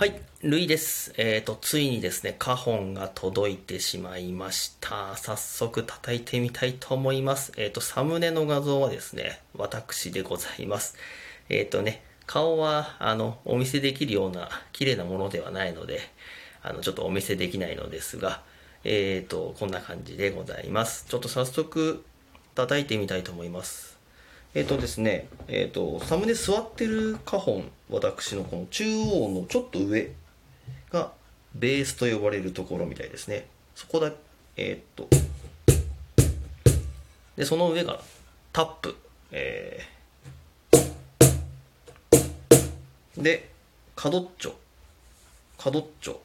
はい、ルイです。えっ、と、ついにですね、カホンが届いてしまいました。早速叩いてみたいと思います。えっ、と、サムネの画像はですね、私でございます。えっ、とね、顔は、あの、お見せできるような綺麗なものではないので、あの、ちょっとお見せできないのですが、えっ、と、こんな感じでございます。ちょっと早速、叩いてみたいと思います。えっ、とですね、えっ、と、サムネ座ってるカホン、私のこの中央のちょっと上がベースと呼ばれるところみたいですね。そこだ、えっ、と、で、その上がタップ、えー、で、カドッチョ、カドッチョ、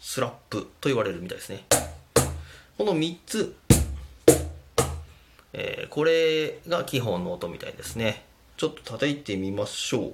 スラップと言われるみたいですね。この3つ、えーこれが基本の音みたいですね。ちょっと叩いてみましょう。う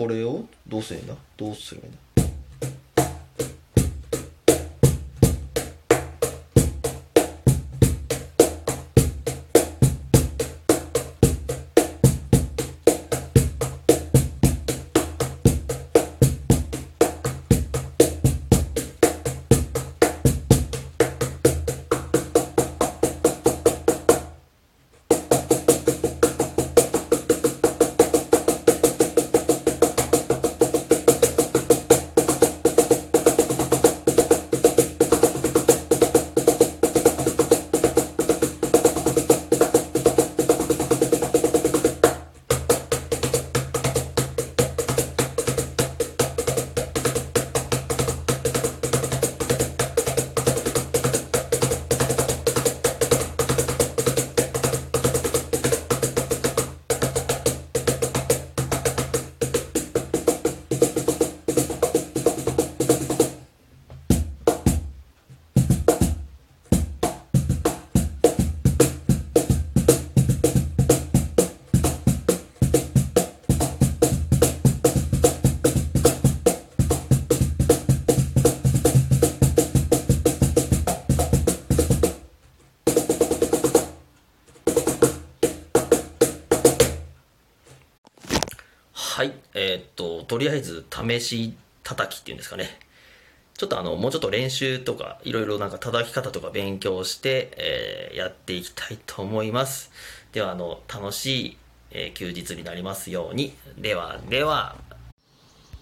これをどうすればいいんだ？どうすればいいんだ？はいえーっととりあえず試し叩きっていうんですかね。ちょっとあのもうちょっと練習とかいろいろなんか叩き方とか勉強して、えーやっていきたいと思います。ではあの楽しい、え休日になりますように。ではでは。